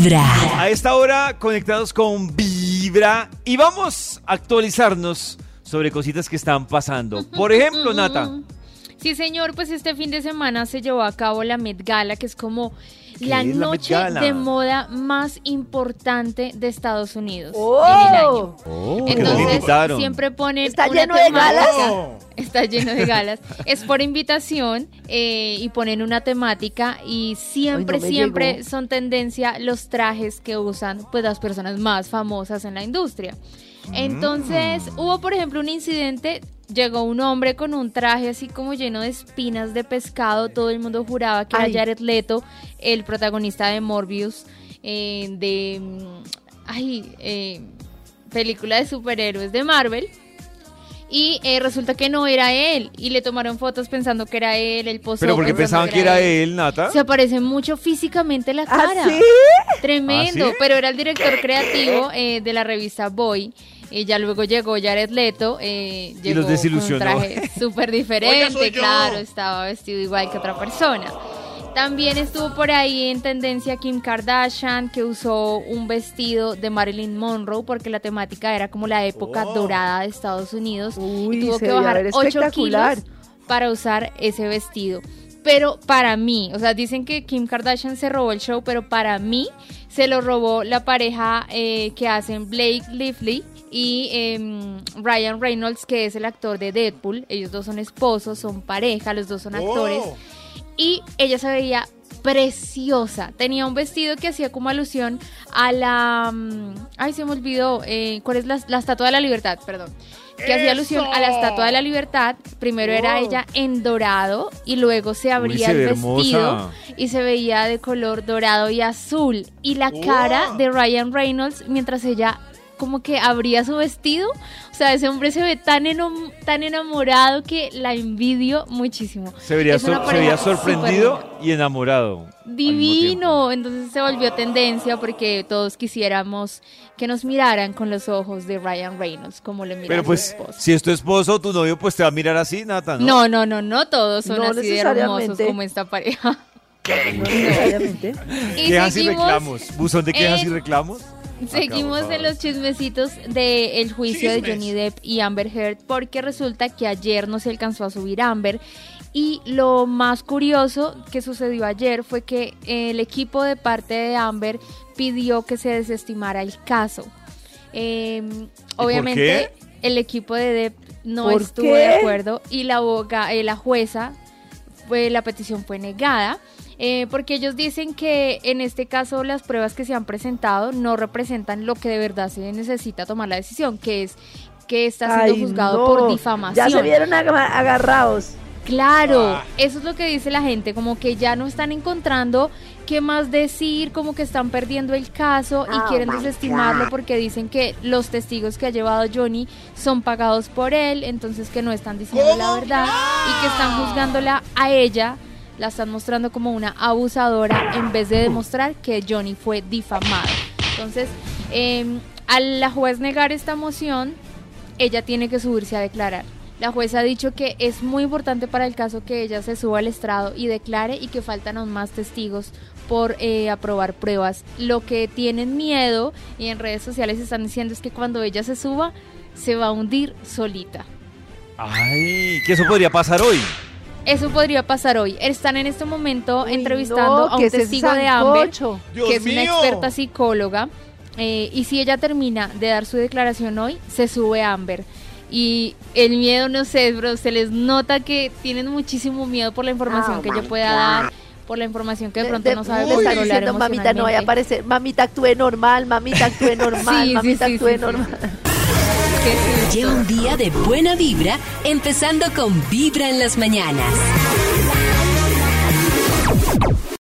Vibra. A esta hora conectados con Vibra y vamos a actualizarnos sobre cositas que están pasando. Por ejemplo, Nata. Sí, señor, pues este fin de semana se llevó a cabo la Met Gala, que es como ¿Qué la noche de moda más importante de Estados Unidos ¡Oh! en el año. Oh, Entonces, siempre ponen ¿Está una lleno de galas? Está lleno de galas. es por invitación eh, y ponen una temática y siempre, Ay, no me siempre llegó. son tendencia los trajes que usan pues las personas más famosas en la industria. Entonces, Mm. hubo por ejemplo un incidente, llegó un hombre con un traje así como lleno de espinas de pescado, todo el mundo juraba que Ay. era Jared Leto, el protagonista de Morbius, eh, de... mm, Ay, eh, película de superhéroes de Marvel. Y eh, resulta que no era él. Y le tomaron fotos pensando que era él, el posó Pero porque pensaban que era él, Nata. Se parece mucho físicamente la ¿Ah, cara. sí? Tremendo. ¿Ah, sí? Pero era el director creativo eh, de la revista Boy. Y ya luego llegó Jared Leto. Eh, Y llegó los desilusionó. Con un traje súper diferente, claro. Estaba vestido igual que otra persona. También estuvo por ahí en tendencia Kim Kardashian, que usó un vestido de Marilyn Monroe, porque la temática era como la época dorada de Estados Unidos. Uy, y tuvo que bajar ver 8 espectacular. kilos para usar ese vestido. Pero para mí, o sea, dicen que Kim Kardashian se robó el show, pero para mí se lo robó la pareja eh, que hacen Blake Lively y em, Ryan Reynolds, que es el actor de Deadpool. Ellos dos son esposos, son pareja, los dos son actores. Y ella se veía preciosa. Tenía un vestido que hacía como alusión a la... mm, Ay, se me olvidó. eh, ¿Cuál es la, la Estatua de la Libertad? Perdón. Que hacía alusión a la Estatua de la Libertad. Primero era ella en dorado y luego se abría se el ve vestido hermosa. y se veía de color dorado y azul. Y la cara de Ryan Reynolds mientras ella como que abría su vestido. O sea, ese hombre se ve tan, enom- tan enamorado que la envidio muchísimo. Se vería, se sorprendido y enamorado. Divino, entonces se volvió tendencia porque todos quisiéramos que nos miraran con los ojos de Ryan Reynolds, como le mira Pero a su pues, si es tu esposo o tu novio, pues te va a mirar así, Nata, ¿no? No, no, no, no todos son No así de hermosos como esta pareja. No necesariamente. Y Quejas y reclamos. Buzón de quejas y reclamos. Seguimos en los chismecitos del juicio de Johnny Depp y Amber Heard porque resulta que ayer no se alcanzó a subir Amber y lo más curioso que sucedió ayer fue que el equipo de parte de Amber pidió que se desestimara el caso. Eh, por obviamente el equipo de Depp no ¿Por estuvo qué? de acuerdo y la, aboga- eh, la jueza fue, la petición fue negada. eh, porque ellos dicen que en este caso las pruebas que se han presentado no representan lo que de verdad se necesita tomar la decisión, que es que está siendo Ay, juzgado no. por difamación. Ya se vieron aga- agarrados. Claro, Ah. eso es lo que dice la gente, como que ya no están encontrando qué más decir, como que están perdiendo el caso y Oh quieren desestimarlo porque dicen que los testigos que ha llevado Johnny son pagados por él, entonces que no están diciendo la verdad y que están juzgándola a ella, la están mostrando como una abusadora en vez de demostrar que Johnny fue difamado. Entonces, eh, al la juez negar esta moción, ella tiene que subirse a declarar. La jueza ha dicho que es muy importante para el caso que ella se suba al estrado y declare y que faltan aún más testigos por eh, aprobar pruebas. Lo que tienen miedo y en redes sociales están diciendo es que cuando ella se suba se va a hundir solita. Ay, que eso podría pasar hoy. Eso podría pasar hoy. Están en este momento Uy, entrevistando no, a un testigo de Amber que es una experta psicóloga. eh, y si ella termina de dar su declaración hoy, se sube Amber. Y el miedo, no sé, bro, se les nota que tienen muchísimo miedo por la información Oh que my pueda God. dar, por la información que de pronto De- no sabe le están controlar diciendo, mamita, no vaya a emocionalmente". aparecer. Mamita, actúe normal, mamita, actúe normal, Sí, mamita, sí, actúe sí, normal. Lleva un día de buena vibra, empezando con Vibra en las mañanas.